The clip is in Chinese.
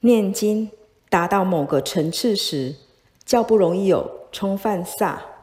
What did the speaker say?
念经达到某个层次时较不容易有冲犯煞。